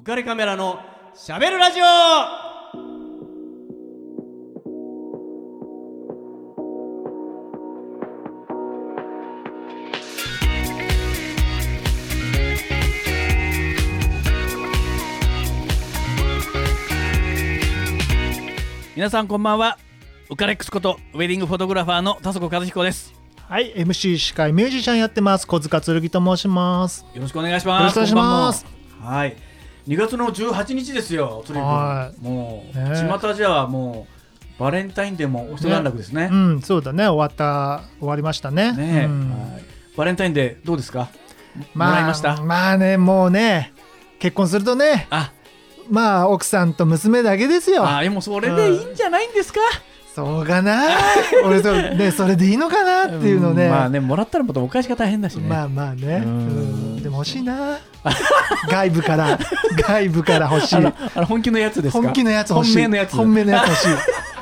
浮かれカメラのしゃべるラジオ。皆さんこんばんは。ウカレックスことウェディングフォトグラファーの田底和彦です。はい、MC 司会ミュージシャンやってます。小塚剣と申します。よろしくお願いします。よろしくお願いします。はい2月の18日ですよとにかはくもう、ね。巷じゃもうバレンタインデーも一段落ですね。うん、そうだね、終わった、終わりましたね。ねえ、うん。はい。バレンタインデーどうですか？まあ、もらいました？まあね、もうね、結婚するとね、あ。まあ奥さんと娘だけですよ。あでもそれでいいんじゃないんですか、そうかな。俺そうね、それでいいのかなっていうのね。んまあねもらったらまたお返しが大変だしね、まあまあね、でも欲しいな。外部から、外部から欲しい。あ。の本気のやつですか？本気のやつ欲しい。本命のやつ。本命のやつ欲しい。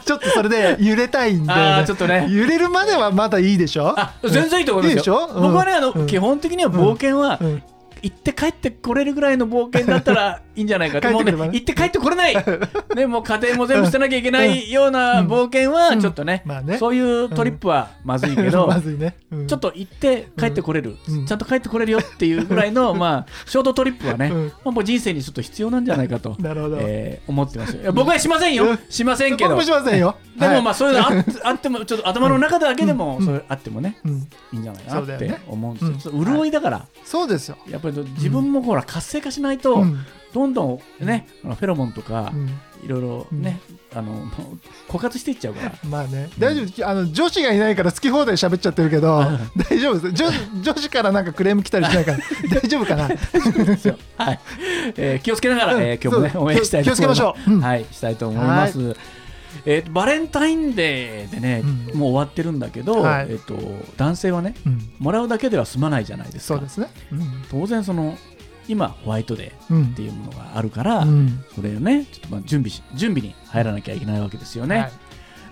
ちょっとそれで揺れたいんだよね。ちょっとね。揺れるまではまだいいでしょ？あ全然いいと思いますよ。いいでしょ？うん。僕はねあの、うん。基本的には冒険は、うん行って帰ってこれるぐらいの冒険だったら いいんじゃないかと。もうね行って帰ってこれない。ねもう家庭も全部捨てなきゃいけないような冒険はうん。ちょっとね,、まあね。そういうトリップはまずいけど、まずいね、うん。ちょっと行って帰ってこれる、うん。ちゃんと帰ってこれるよっていうぐらいの、まあ、ショートトリップはね、うん。まあ、もう人生にちょっと必要なんじゃないかと、なるほど。えー思ってます僕はしませんよ、うん。しませんけど。僕もしませんよ。でもまああ、そういうのあってもちょっと頭の中だけでもうん。それあってもねうん、いいんじゃないかなって思うんですよ潤いだから。そうですよ、やっぱり自分もほら活性化しないとうん。どんどんねフェロモンとかうん。いろいろねあの 枯渇していっちゃうから。まあね、大丈夫。あの女子がいないから好き放題喋っちゃってるけど大丈夫です。女女子からなんかクレーム来たりしないから 大丈夫かな？はい、えー気をつけながら、うん。えー今日もね応援したいと思います。気をつけましょう。うん。はいしたいと思いますえーとバレンタインデーでね、うん。もう終わってるんだけど、はい。えー、と男性はねうん。もらうだけでは済まないじゃないですか。そうですね。うん。当然その今ホワイトデーうん。っていうものがあるから、うん。それをねちょっとまあ準備し準備に入らなきゃいけないわけですよね、はい。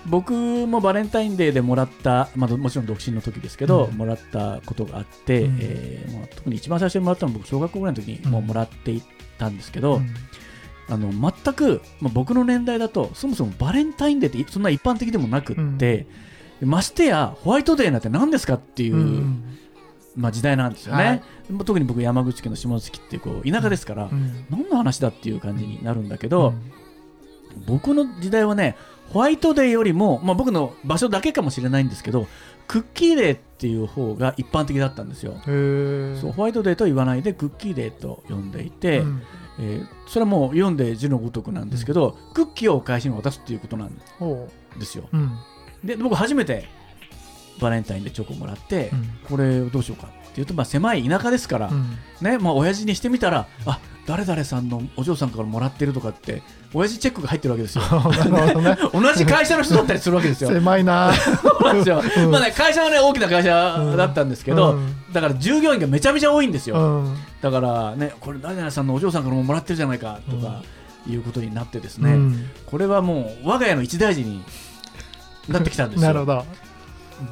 僕もバレンタインデーでもらった、まあ、もちろん独身の時ですけど、うん。もらったことがあって、うん。えー特に一番最初にもらったのは僕小学校ぐらいの時にうん。もうもらっていたんですけど、うんあの全く、まあ、僕の年代だとそもそもバレンタインデーってそんな一般的でもなくって、ましてやホワイトデーなんて何ですかっていう、うん。まあ、時代なんですよね、はい。まあ特に僕山口県の下関ってこう田舎ですから、うん。何の話だっていう感じになるんだけど、うん。僕の時代はねホワイトデーよりも、まあ、僕の場所だけかもしれないんですけどクッキーデーっていう方が一般的だったんですよ。そうホワイトデーとは言わないでクッキーデーと呼んでいて、うんえーそれはもう読んで字のごとくなんですけど、クッキーをお返しに渡すっていうことなんほですよ。うう。んで僕初めてバレンタインでチョコをもらって、うん。これどうしようかっていうと、まあ、狭い田舎ですから、うん。ねまあ親父にしてみたらあ誰々さんのお嬢さんからもらってるとかって親父チェックが入ってるわけですよ。ね。同じ会社の人だったりするわけですよ。狭いな。まあね会社はね大きな会社だったんですけど、うん。だから従業員がめちゃめちゃ多いんですよ、うん。だからねこれ誰々さんのお嬢さんからももらってるじゃないかとかいうことになってですね、うん。これはもう我が家の一大事になってきたんですよ。なるほど。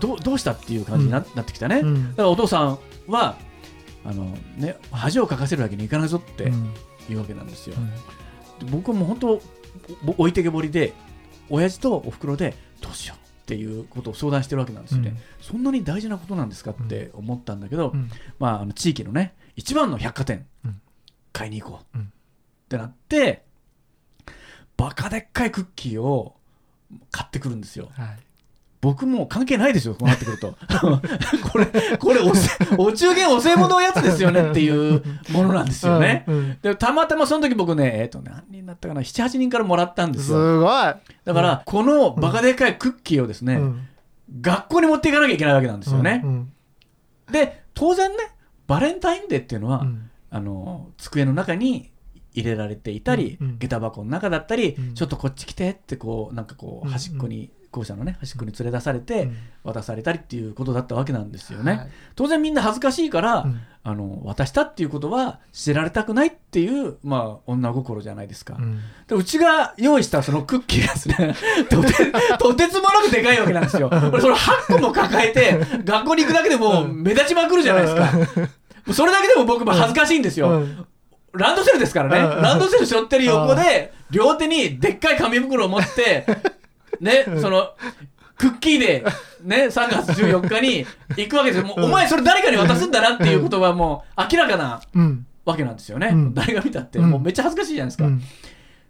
どうどうしたっていう感じにな,、なってきたね、だうん。からお父さんはあのね恥をかかせるわけにいかないぞってうん。いうわけなんですよ、僕はもう本当ぼ置いてけぼりで親父とおふくろでどうしようっていうことを相談してるわけなんですよね、そんなに大事なことなんですかって思ったんだけど、うん。まあ、あの地域のね一番の百貨店、うん。買いに行こう、うん。ってなってバカでっかいクッキーを買ってくるんですよ。はい僕もう関係ないですよこうなってくると。これこれおせお中元お歳暮のやつですよねっていうものなんですよね、うんうん。でたまたまその時僕ねえっ、と何人だったかな？78人からもらったんですすよごい。だから、このバカでっかいクッキーをですね、うん。学校に持っていかなきゃいけないわけなんですよね、うんで当然ねバレンタインデーっていうのは、うん。あの机の中に入れられていたり、うんうん。下駄箱の中だったり、うん。ちょっとこっち来てってこうなんかこううん端っこに、校舎のね端っこに連れ出されてうん。渡されたりっていうことだったわけなんですよね、はい。当然みんな恥ずかしいから、うん。あの渡したっていうことは知られたくないっていうまあ女心じゃないですか、うん。でうちが用意したそのクッキーがですね とてとてつもなくでかいわけなんですよ。これそれ8個も抱えて学校に行くだけでもう目立ちまくるじゃないですか、それだけでも僕も恥ずかしいんですよ、うん。ランドセルですからね、うん。ランドセル背負ってる横で、両手にでっかい紙袋を持って、ね、その、クッキーで、ね、3月14日に行くわけですよ。もう、お前それ誰かに渡すんだなっていうことはもう明らかなうん。わけなんですよね。うん。誰が見たって、うん。もうめっちゃ恥ずかしいじゃないですか。うん。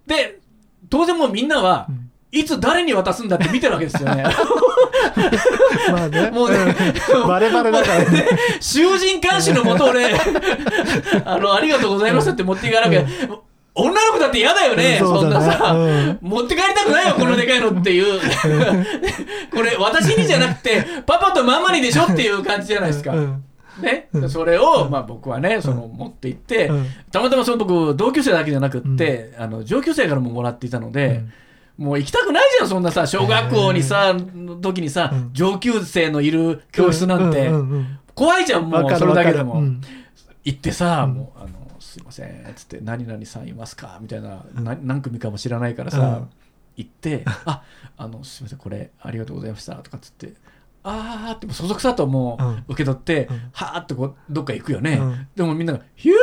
で、当然もうみんなは、うん。いつ誰に渡すんだって見てるわけですよね。まあね。もうねうん。バレバレだからね。囚人監視のもと俺、あの、ありがとうございますって持っていかなきゃ、女の子だって嫌だよね、そうんなさ、うん。持って帰りたくないよ、このでかいのっていう。これ、私にじゃなくて、パパとママにでしょっていう感じじゃないですか。うん。ね、うん。それを、まあ、僕はね、その持って行って、うん。たまたまその僕、同級生だけじゃなくって、あの上級生からももらっていたので、もう行きたくないじゃん、そんなさ、小学校にさ、の時にさ、うん。上級生のいる教室なんて、怖いじゃん、もう、それだけでも。行ってさ、うん。もう、あの、すいません、つって、何々さんいますか？みたいな、な何組かも知らないからさ、うん。行って、あ、あの、すいません、これ、ありがとうございました、とかっつって、あーって、もうそそくさともう受け取って、うん。はーってこう、どっか行くよね。うん。でもみんなが、ヒュー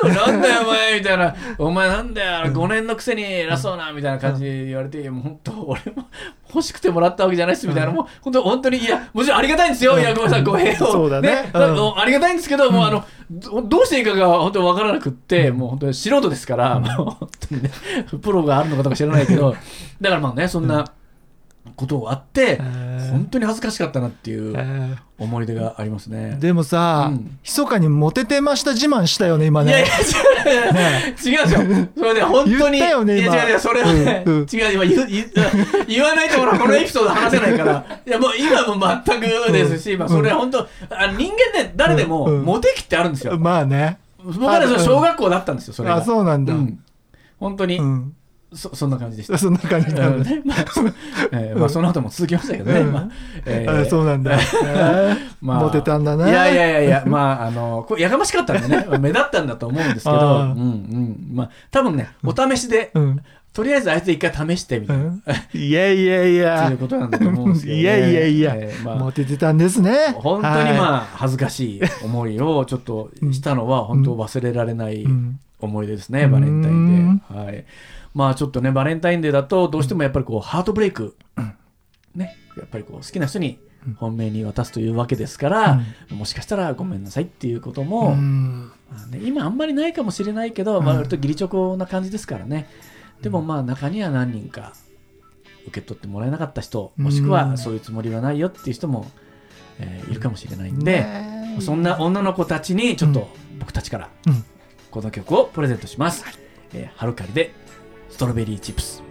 なんだよ、お前みたいな、お前なんだよ、5年のくせに偉そうな、みたいな感じで言われて、もう本当、俺も欲しくてもらったわけじゃないっす、みたいな、もう本当、本当に、いや、もちろんありがたいんですよ、いや、ごめんなさい、ご兵を。そうだね。うん。だありがたいんですけど、もうあの、どどうしていいかが本当に分からなくって、もう本当に素人ですから、もう本当にね、プロがあるのかとか知らないけど、だからまあね、そんなことがあって、ー本当に恥ずかしかったなっていうえ思い出がありますね。ーでもさうん。密かにモテてました自慢したよね今いやいねや、違う、違うんですよ。それで本当に。言ったよね今いや、違う違う、それはね、うんうん。違う、今言う言う言わないと、ほら、このエピソード話せないから。いや、もう今も全くですし、まあ、それは本当、あ人間って誰でも、モテ期ってあるんですよ。まあね。僕は小学校だったんですよ、それが。あそうなんだ。うん。本当に、うんそそんな感じでした。そんな感じなんだ。ねまあそ えーまあ、その後も続きましたけどね。うん。まあえーあそうなんだ。え ーまあモテたんだねいやいやいやいや、まあ、あの、これやかましかったんでね、目立ったんだと思うんですけど、うんうん。まあ、多分ね、お試しで、うん。とりあえずあいつ一回試してみたいな、うん。いやいやいや。いうことなんだと思うんですけど、ね。いやいやいや。えーまあ。モテてたんですね。本当にはまあ、恥ずかしい思いをちょっとしたのは、本当忘れられない思い出ですね、バレンタインデー。はい。まあちょっとね、バレンタインデーだと、どうしてもやっぱりこう、ハートブレイク、ね、やっぱりこう、好きな人に本命に渡すというわけですから、もしかしたらごめんなさいっていうことも、ね、今あんまりないかもしれないけど、まあ、割と義理チョコな感じですからね。でもまあ中には何人か受け取ってもらえなかった人、もしくはそういうつもりはないよっていう人も、えーいるかもしれないんで、ね。そんな女の子たちにちょっと僕たちからうん。この曲をプレゼントします。えー、ハルカリでストロベリーチップス。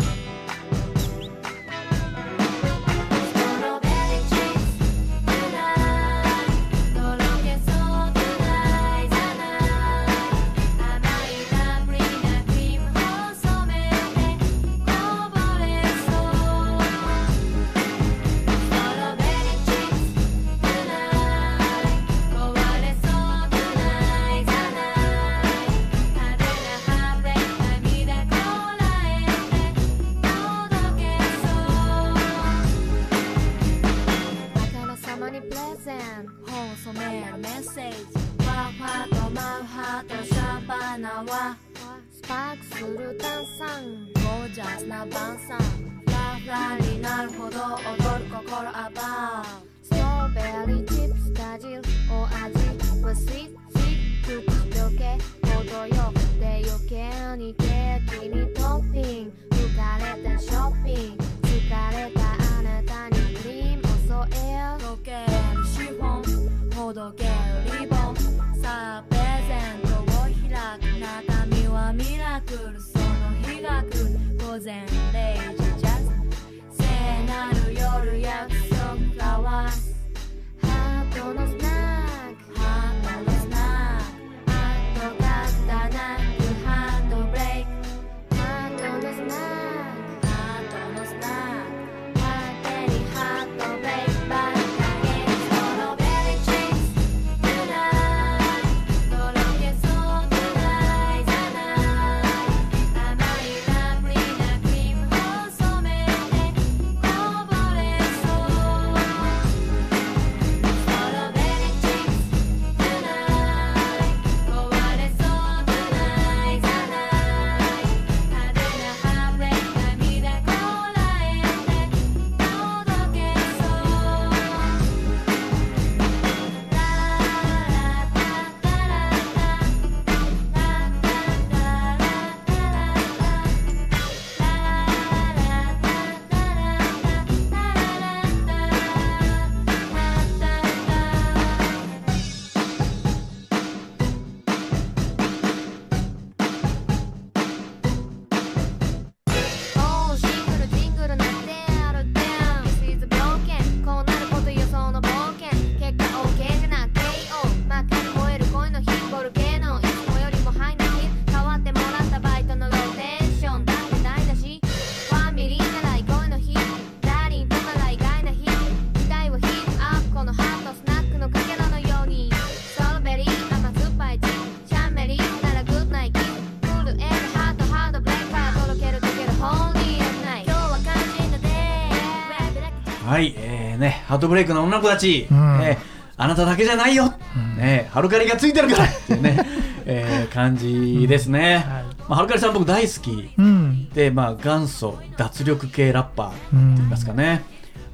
ハートブレイクの女の子たち、うん。えーあなただけじゃないよ、ね、ハルカリがついてるから。っていうね、えー感じですね。はい。まあ、ハルカリさん僕大好き。うん。で、まあ、元祖脱力系ラッパーって言いますかね、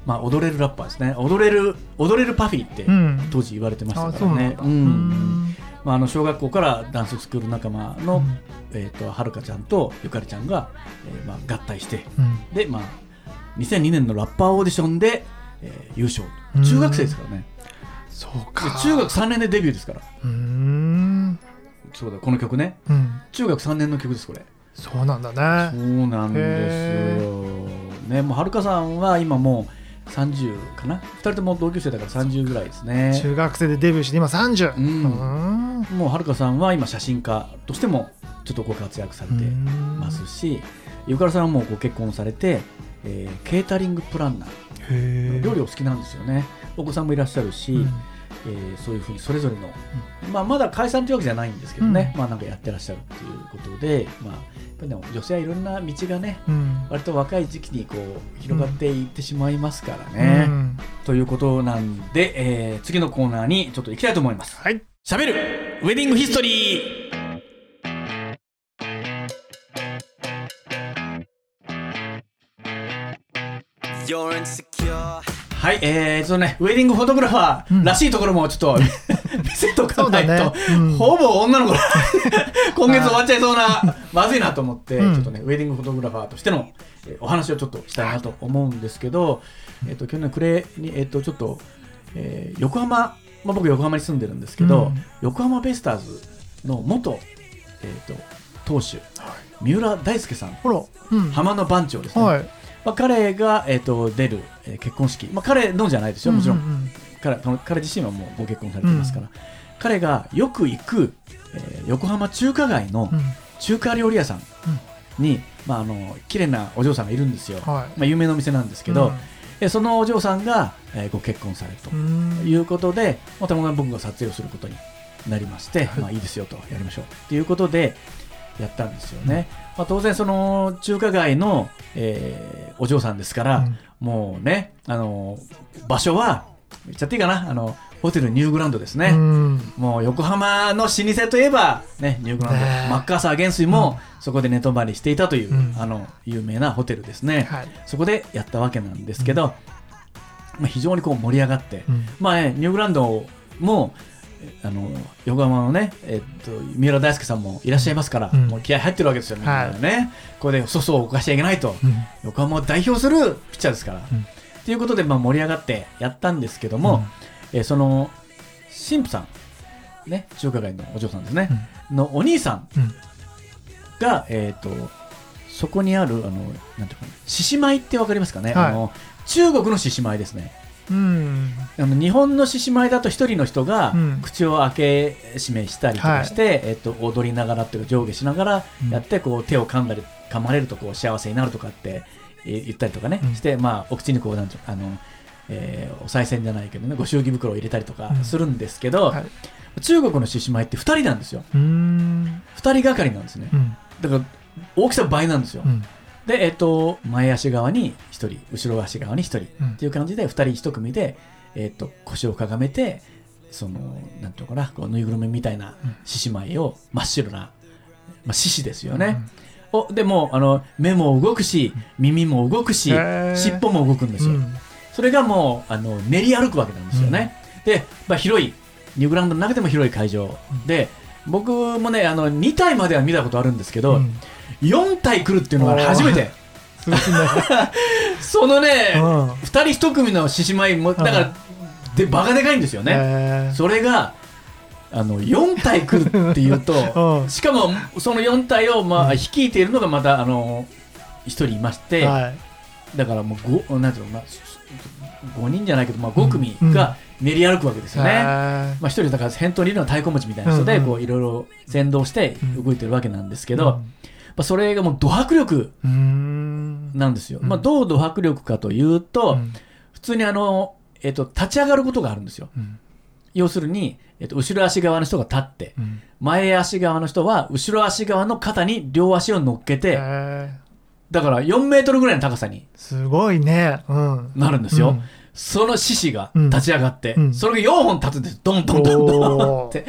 まあ、踊れるラッパーですね。踊れる踊れるパフィーってうん。当時言われてましたあからね、そうなんだ。うん。まあ、あの小学校からダンススクール仲間の、えー、とはるかちゃんとゆかりちゃんが、えーまあ、合体して。うん。で、まあ、2002年のラッパーオーディションで、えー優勝うん中学生ですからね。そうでか。中学3年でデビューですから。うーん。そうだこの曲ね。うん。中学3年の曲ですこれ。そうなんだそねうなんですよ。ね、もうはるかさんは今もう30かな？2人とも同級生だから30ぐらいですね。中学生でデビューして今30うん。うもうはるかさんは今写真家としてもちょっとご活躍されてますし、ゆかるさんはもうご結婚されて、えーケータリングプランナー、料理お好きなんですよね。お子さんもいらっしゃるし、うん。えーそういうふうにそれぞれの、まあ、まだ解散というわけじゃないんですけどね、うん。まあなんかやってらっしゃるっていうことで、まあ、やっぱりでも女性はいろんな道がね、うん。割と若い時期にこう広がっていってしまいますからうね。ん。ということなんで、えー次のコーナーにちょっと行きたいと思います。はい。しゃべる。ウェディングヒストリーはい、えー、ちょっとね、ウェディングフォトグラファうんーらしいところもちょっと見せとかないと、ね。うん。ほぼ女の子。だ 今月終わっちゃいそうな、まずいなと思って、うん。ちょっとね、ウェディングフォトグラファーとしての、えーお話をちょっとしたいなと思うんですけど、えっ、と、去年暮れに、えっ、と、ちょっと、えー横浜、まあ、僕横浜に住んでるんですけど、うん。横浜ベイスターズの元、えっ、と、投手、三浦大輔さん、ほら。うん。浜の番長ですね。はいまあ、彼が、えー、と出る、えー結婚式、まあ、彼のじゃないですよ、もちろん,、うう彼彼彼自身はもうご結婚されてますから、彼がよく行く、えー横浜中華街のうん。中華料理屋さんに、まあ、あの綺麗なお嬢さんがいるんですよ、はまあ、有名なお店なんですけど、えそのお嬢さんが、えーご結婚されると。うん。いうことで、またまた僕が撮影をすることになりまして、はい。まあ、いいですよとやりましょう。ということでやったんですよね。まあ、当然その中華街の、えーお嬢さんですから、うん。もうね、あの場所は言っちゃっていいかなあのホテルニューグランドですね、うん。もう横浜の老舗といえば、ね、ニューグランド、マッカーサー元帥もそこで寝泊まりしていたという、うん。あの有名なホテルですね、はい。そこでやったわけなんですけど、まあ、非常にこう盛り上がって、うん。まあね、ニューグランドもえあの横浜のね、えっと、三浦大輔さんもいらっしゃいますから、うん。もう気合入ってるわけですよ、みんなね、これで粗相を犯しちゃいけないと、うん。横浜を代表するピッチャーですから。うん。ということで、まあ、盛り上がってやったんですけども、えーその神父さん、ね、中華街のお嬢さんですね、のお兄さんうん。が、えー、とそこにあるあのなんていうかな獅子舞ってわかりますかね、はい。あの中国の獅子舞ですねうん。あの日本の獅子舞だと一人の人がうん。口を開け閉めしたりとかして、えっと踊りながらっていうか上下しながらやってこう手を噛んだり噛まれるとこう幸せになるとかってえー言ったりとかね、うん。して、まあ、お口にこうなんあの、えーお賽銭じゃないけどねご祝儀袋を入れたりとかうん。するんですけど、はい。中国の獅子舞って2人なんですよ。うん。2人がかりなんですね。うん。だから大きさ倍なんですよ、うんで、えっと前足側に1人後ろ足側に1人うん。っていう感じで2人1組で、えっと腰をかがめてそのなんていうのかなこうぬいぐるみみたいなうん。獅子舞を真っ白な、まあ、獅子ですよね、おでもあの目も動くし耳も動くし尻尾も動くんですよ、うん。それがもうあの練り歩くわけなんですよね、で、まあ、広いニューグラウンドの中でも広い会場で僕もねあの2体までは見たことあるんですけど、うん4体来るっていうのが初めて。そのね、うん。2人1組の獅子舞もだから、で場がでかいんですよね、それがあの4体来るっていうと うん。しかもその4体を、まあ、率いているのがまたあの1人いまして、はい。だからもう 5, なんていうの、まあ、5人じゃないけど、まあ、5組が練り歩くわけですよね。へー。まあ、1人だから先頭にいるのは太鼓持ちみたいな人で、いろいろ先導して動いてるわけなんですけど、うん。まあ、それがもうド迫力なんですよ。うん。まあ、どうド迫力かというと、うん。普通にあの、えっと立ち上がることがあるんですよ。うん。要するに、えっと後ろ足側の人が立って、うん。前足側の人は後ろ足側の肩に両足を乗っけて、へだから4メートルぐらいの高さにすごいね。うん。なるんですよ。うん。その獅子が立ち上がって、うん。それが4本立つんです。ドンドンドンドンって。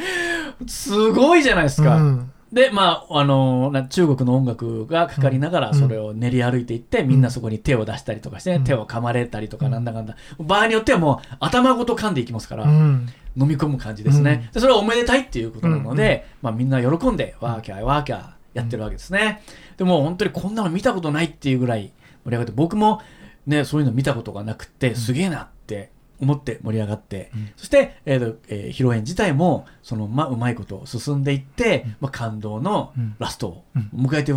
すごいじゃないですか。うんで、まあ、あのな中国の音楽がかかりながら、うん。それを練り歩いていって、みんなそこに手を出したりとかしてね、うん。手を噛まれたりとか、なんだかんだ。場合によってはもう、頭ごと噛んでいきますから、うん。飲み込む感じですね。でそれはおめでたいっていうことなので、うん。まあ、みんな喜んで、ワーキャーワーキャーやってるわけですね。でも、本当にこんなの見たことないっていうぐらい盛り上がって、僕もね、そういうの見たことがなくて、すげえなって思って盛り上がって、うん。そして、えーとえー披露宴自体もその、まあ、うまいこと進んでいって、まあ、感動のうん。ラストをうん。迎えて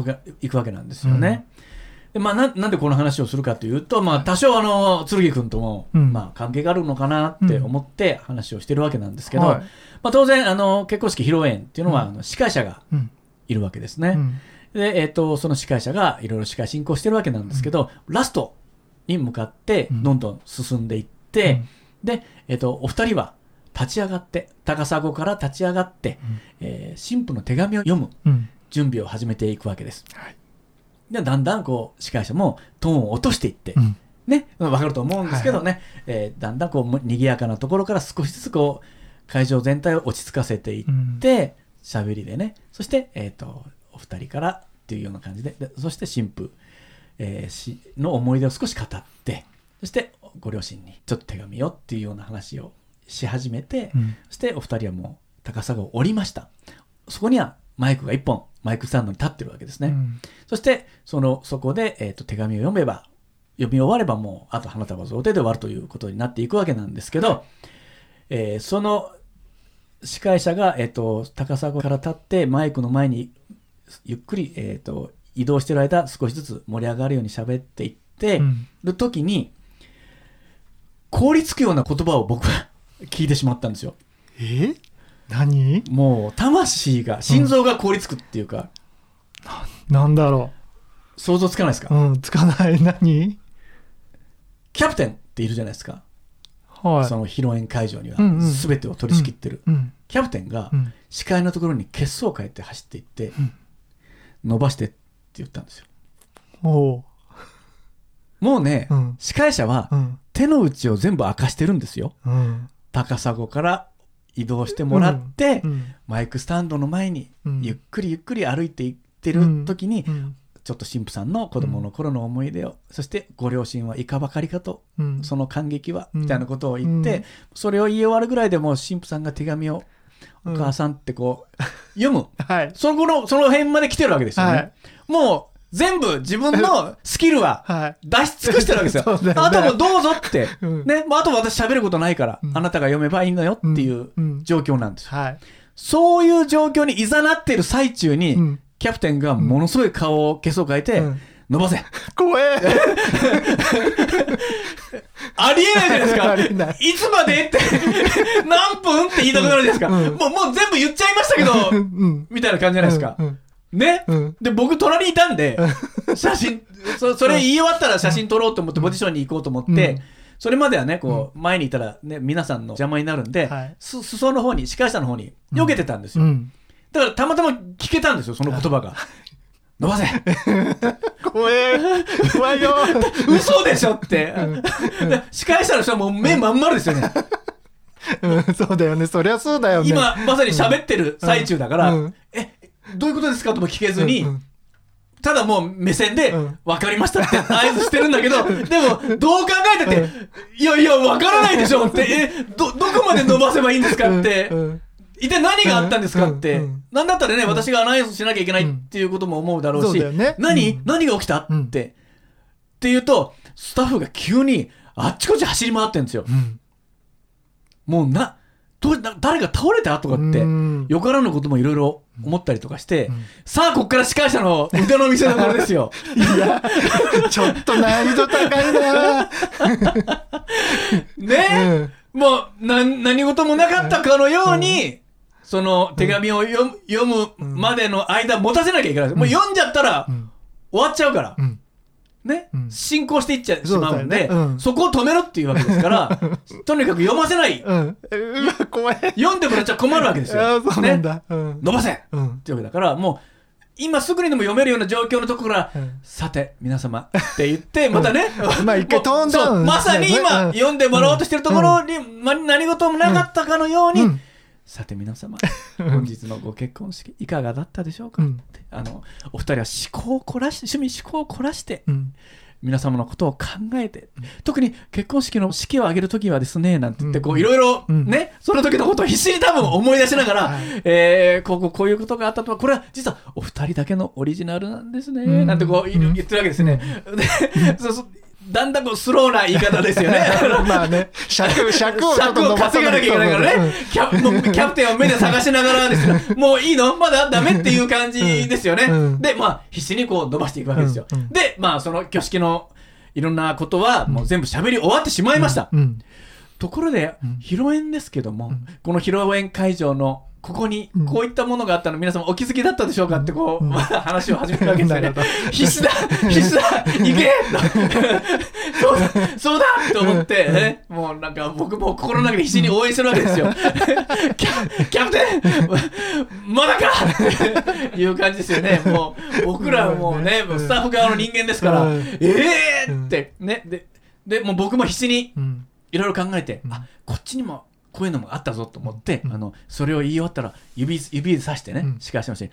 いくわけなんですよね。でまあ、ななんでこの話をするかというと、まあ、多少あの剣君とも、うん。まあ、関係があるのかなって思って話をしてるわけなんですけど、はい。まあ、当然あの結婚式披露宴っていうのは、うん。あの司会者がうん。いるわけですね。うん。で、えっとその司会者がいろいろ司会進行してるわけなんですけど、ラストに向かってうん。どんどん進んでいって、で、えっとお二人は立ち上がって高砂から立ち上がって、えー新婦の手紙を読むうん。準備を始めていくわけです。はい。でだんだんこう司会者もトーンを落としていって、うん。ね、わかると思うんですけどね、えーだんだんこう賑やかなところから少しずつこう会場全体を落ち着かせていって喋、りでね。そして、えー、とお二人からっていうような感じで。でそして新婦、えーしの思い出を少し語ってそしてご両親にちょっと手紙をっていうような話をし始めて、うん。そしてお二人はもう高砂を降りました。そこにはマイクが一本マイクスタンドに立ってるわけですね、うん。そして、その、そこで、えっ、と、手紙を読めば、読み終わればもう、あと花束贈呈で終わるということになっていくわけなんですけど、えーその司会者が、えっ、と、高砂から立って、マイクの前に、ゆっくり、えっ、と、移動してる間、少しずつ盛り上がるように喋っていって、うん。る時に、凍りつくような言葉を僕は聞いてしまったんですよ。え？何？もう、魂が、心臓が凍りつくっていうか、なんだろ想像つかないですか、ううんつかない。何？キャプテンっているじゃないですか。はい。その披露宴会場には。うんうん。全てを取り仕切ってる、うん。キャプテンがうん。視界のところに血相を変えて走っていって、ん。伸ばしてって言ったんですよ。おう。もうね、うん。司会者はうん手の内を全部明かしてるんですよ。うん。高砂から移動してもらって、うん。マイクスタンドの前にうん。ゆっくりゆっくり歩いていってる時に、うん。ちょっと神父さんの子供の頃の思い出を、そしてご両親はいかばかりかとうん。その感激は、うん。みたいなことを言って、うん。それを言い終わるぐらいでもう神父さんが手紙をお母さんってこう、読む。はい。そこの、その辺まで来てるわけですよね。はい。もう全部自分の スキルははい出し尽くしてるわけですよ。あとはもうどうぞって。うんね。もうあとは私喋ることないから、うんあなたが読めばいいのよっていううん状況なんですよ。はいそういう状況にいざなっている最中に、うんキャプテンがものすごい顔を消そう変えて、うん伸ばせ。怖えありえないじゃないですか。いいつまでって、何分って言いたくなるじゃないですか。うんもう、もう全部言っちゃいましたけど、うんみたいな感じじゃないですか。うんね、うん。で、僕隣にいたんで、写真、そ それ言い終わったら写真撮ろうと思って、ポジションに行こうと思って、うん。それまではね、こう、前にいたらね、皆さんの邪魔になるんで、はい。す裾の方に、司会者の方に、避けてたんですよ。うん。だから、たまたま聞けたんですよ、その言葉が。伸ばせ。怖え。怖いよ。嘘でしょって。で司会者の人はもう目まん丸ですよね。うん。そうだよね。そりゃそうだよね。今、まさに喋ってる最中だから、うん。え、どういうことですか？とも聞けずに、うんただもう目線でうん、分かりましたって 合図してるんだけど、でも、どう考えたって、いやいや、分からないでしょって、え、ど、どこまで伸ばせばいいんですかってう、ん一体何があったんですかってなんだったらね、私がアナウンスしなきゃいけないっていうことも思うだろうし何うん。何が起きたっうんて、っていうと、スタッフが急にあっちこっち走り回ってんですよ。うん。もうな、どうな誰が倒れた？とかってうん、よからぬこともいろいろ思ったりとかして、ん。さあ、こっから司会者の腕の見せ所ですよ。いやちょっと難易度高いな。ね、もうな何事もなかったかのように、その手紙を読む読むまでの間持たせなきゃいけない。もう読んじゃったらうん。終わっちゃうから、うんね、うん。進行していっちゃしまうんで、ね。うん。そこを止めろっていうわけですから、とにかく読ませない。うん。読んでもらっちゃ困るわけですよ。ね、だ。うん。伸ばせ。うん。っていうわけだから、もう、今すぐにでも読めるような状況のところから、うん。さて皆様って言って またね、まあ一回トーンダウンまさに今、うん。読んでもらおうとしてるところに、ま何事もなかったかのように、うんさて皆様本日のご結婚式いかがだったでしょうか、うん。あのお二人は思考を凝らし趣味思考を凝らしてうん。皆様のことを考えて、特に結婚式の式を挙げるときはですね、なんて言って、うん。こういろいろうん。ね、その時のことを必死に多分思い出しながら、はい。えーこうこういうことがあったとは、これは実はお二人だけのオリジナルなんですね、うん。なんてこう言ってるわけですね。だんだんこうスローな言い方ですよね。まあね。尺 尺をちょっ尺をと伸ばさ稼がなきゃいけないからね、キャもうキャプテンを目で探しながらですね、もういいの？まだダメっていう感じですよね。うん。で、まあ、必死にこう伸ばしていくわけですよ。うんうん。で、まあ、その挙式のいろんなことは、もう全部喋り終わってしまいました。うん。ところで、うん。披露宴ですけども、うん。この披露宴会場のここにうん。こういったものがあったの皆様お気づきだったでしょうかってこう、話を始めるわけですよね。必死だ 必死だ行けそうだそうだと思って、ね、もうなんか僕も心の中で必死に応援するわけですよ。キャキャプテンまだかっていう感じですよね。もう僕らはもうね、スタッフ側の人間ですから、うん。ええーってね、で、でもう僕も必死にうん。いろいろ考えて、うん。あこっちにもこういうのもあったぞと思って、うん。あのそれを言い終わったら指指で指してね、うん。司会者の人に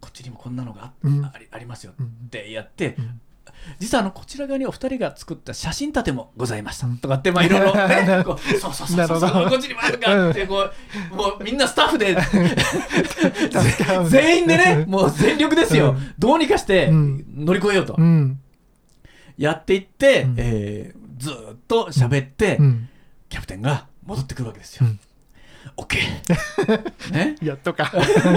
こっちにもこんなのがあ,、うん。ありありますようん。ってやって、うん。実はあのこちら側にお二人が作った写真立てもございました、とかってまあいろいろね こうそうそうそうそうこっちにもあるかってこう、もうみんなスタッフで 全員でねもう全力ですよ、うん。どうにかしてうん。乗り越えようと、うん。やっていって、うん。えーずーっと喋って、うん。キャプテンが戻ってくるわけですよ。うん。オッケー。ね？やっとか。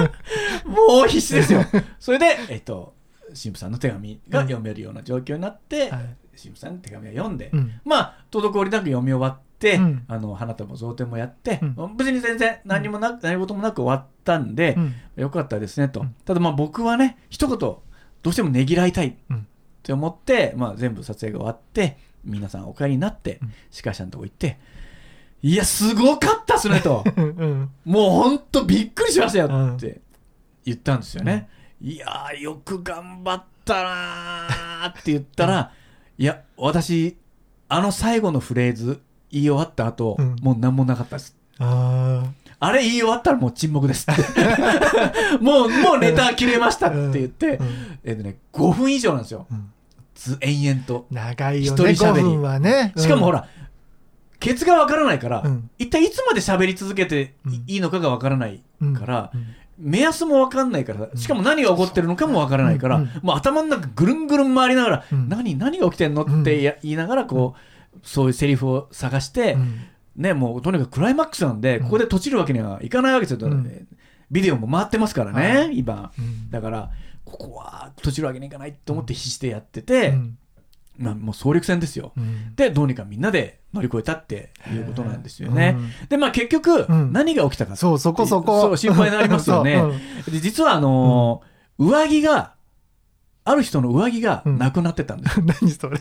もう必死ですよ。それで、えっと、神父さんの手紙が読めるような状況になって、はい。神父さんの手紙を読んで、うん。まあ、滞りなく読み終わって、うん。あの花束贈呈もやって、うん。別に全然何もなく、何事もなく終わったんで、うん。よかったですねと。うん。ただまあ僕はね、一言、どうしてもねぎらいたいっうん。て思って、まあ、全部撮影が終わって、皆さんお帰りになってうん、司会者のとこ行って、いや、すごかったっすねと。うんうんもうほんとびっくりしましたようんって言ったんですよね。いやー、よく頑張ったなーって言ったら、いや、私、あの最後のフレーズ言い終わった後、うんもう何もなかったです。ああれ言い終わったらもう沈黙ですって。もう、もうネタ切れましたって言って、うんえっとね、5分以上なんですよ。ず延々と。長いよね一人喋り5分はねしかもほら、ケツがわからないから、うん。一体いつまで喋り続けてうん。いいのかがわからないうんから、うん。目安もわかんないから、しかも何が起こってるのかもわからないから、うん。もう頭の中ぐるんぐるん回りながら、うん。何、何が起きてんのってや言いながら、こう、そういうセリフを探して、うん。ね、もうとにかくクライマックスなんで、うん。ここで閉じるわけにはいかないわけですよ。うん。ビデオも回ってますからね、はい。今。うん。だから、ここは閉じるわけにいかないと思って必死でやってて、うんまあ、もう総力戦ですよ。うん。で、どうにかみんなで乗り越えたっていうことなんですよね。うん。で、まあ結局、うん。何が起きたかそうそこそこ。心配になりますよね。で実はあのー上着が、ある人の上着がなくなってたんです。う ん何それ。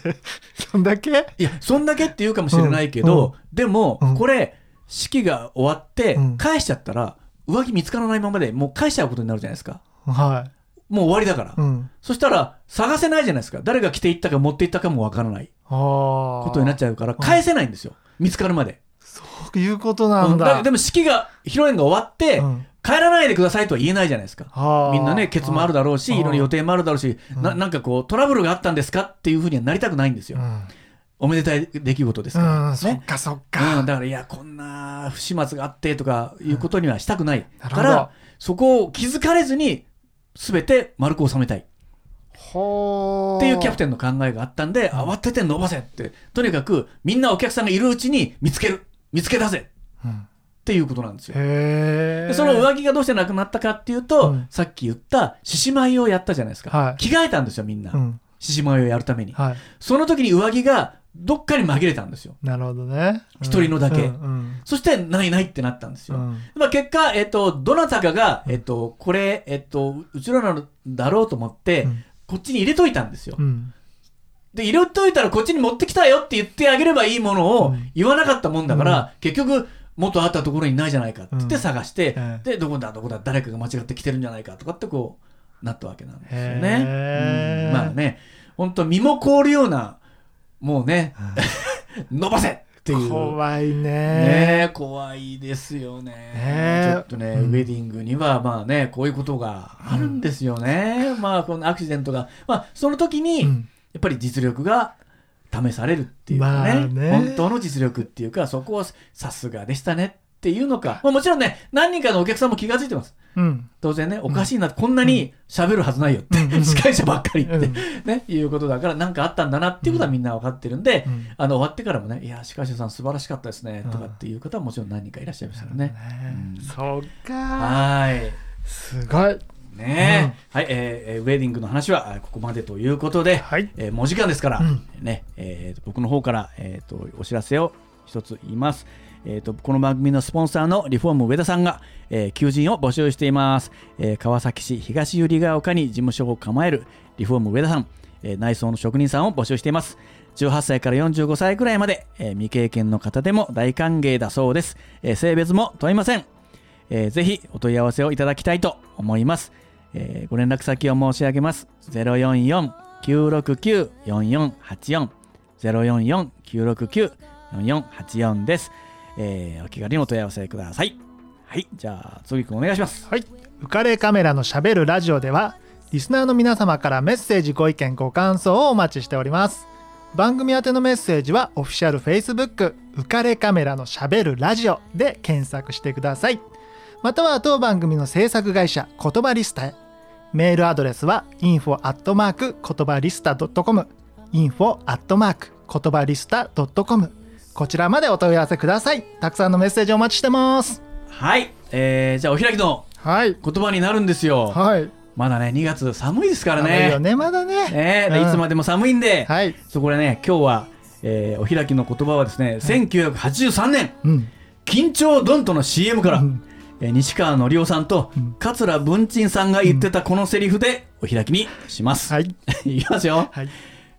そんだけ？いや、そんだけって言うかもしれないけど、でも、うん。これ、式が終わってうん、返しちゃったら、上着見つからないままでもう返しちゃうことになるじゃないですか。はいもう終わりだから。うんそしたら、探せないじゃないですか。誰が着ていったか持っていったかもわからないこことになっちゃうから、返せないんですよ。見つかるまで。そういうことなんだうんでも式が、披露宴が終わって、うん帰らないでくださいとは言えないじゃないですか。はあみんなね、ケツもあるだろうし、いろいろ予定もあるだろうし、なうんなんかこう、トラブルがあったんですか？っていうふうにはなりたくないんですよ。うんおめでたい出来事ですから。うんそっね。かそっうかん、だから、いや、こんな不始末があってとかいうことにはしたくない。なるほどから、そこを気づかれずに、すべて丸く収めたい。っほていうキャプテテンの考えがあったんで、慌てて伸ばせって、とにかくみんなお客さんがいるうちに見つける、見つけ出せ。っていうことなんですよ。でその上着がどうしてなくなったかっていうと、うん。さっき言った獅子舞をやったじゃないですか、はい。着替えたんですよみんな。うん。獅子舞をやるために、はい。その時に上着がどっかに紛れたんですよ。なるほどね。一人のだけ。うんうん。そしてないないってなったんですよ、うん。まあ、結果、えっと、どなたかが、えっと、これ、えっと、うちらのだろうと思って、うん。こっちに入れといたんですよ、うん。で入れといたらこっちに持ってきたよって言ってあげればいいものをうん。言わなかったもんだから、結局元あったところにないじゃないかって言ってうん探して、ええでどこだどこだ誰かが間違って来てるんじゃないかとかってこうなったわけなんですよへね。ー。うん。まあね本当身も凍るようなもうね伸ばせ！っていう。怖いね。ねえ怖いですよね。えちょっとね、うん。ウェディングにはまあねこういうことがあるんですよね、まあこのアクシデントが。まあその時に、うん。やっぱり実力が試されるっていうかね,、まあね。本当の実力っていうかそこはさすがでしたねっていうのか、まあ、もちろんね何人かのお客さんも気が付いてます。うん。当然ねおかしいな、こんなに喋るはずないよって、うん司会者ばっかりって、うんねいうことだから何かあったんだなっていうことはみんな分かってるんで、うん。あの終わってからもね「いや司会者さん素晴らしかったですね」とかっていう方はもちろん何人かいらっしゃいましたよね。うん。そうか。はい。すごい。ね。はい、えーえーウェディングの話はあここまでということで、はい。えーもう時間ですから、うん。ねえーと僕の方から、えー、とお知らせを一つ言います。えー、とこの番組のスポンサーのリフォーム上田さんが、えー求人を募集しています、えー川崎市東百合ヶ丘に事務所を構えるリフォーム上田さん、えー内装の職人さんを募集しています。18歳から45歳くらいまで、えー未経験の方でも大歓迎だそうです、えー性別も問いません、えーぜひお問い合わせをいただきたいと思います、えーご連絡先を申し上げます。044-969-4484 044-969-4484です、えーお気軽にお問い合わせください。はいじゃあ次君お願いします。はい。浮かれカメラのしゃべるラジオではリスナーの皆様からメッセージご意見ご感想をお待ちしております。番組宛てのメッセージはオフィシャル Facebook 浮かれカメラのしゃべるラジオで検索してください。または当番組の制作会社言葉リスタへ。メールアドレスは info アットマーク言葉リスタ .com info アットマーク言葉リスタ .com こちらまでお問い合わせください。たくさんのメッセージお待ちしてます。はい、えーじゃあお開きのはい。言葉になるんですよ。はい。まだね2月寒いですからね。ねまだね。ねでうん。いつまでも寒いんで、はい。そこでね今日は、えーお開きの言葉はですね、1983年。うん。緊張ドンとの CM から、うん。えー西川のりおさんとうん。桂文鎮さんが言ってたこのセリフでお開きにします、はい。い、きますよ、はい。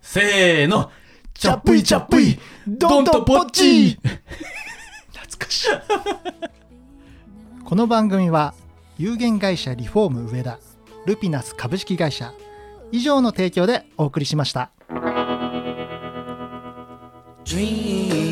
せーのチャップイチャップイ。ドンとポッチ。ー懐かしい。この番組は有限会社リフォーム上田ルピナス株式会社以上の提供でお送りしました Dream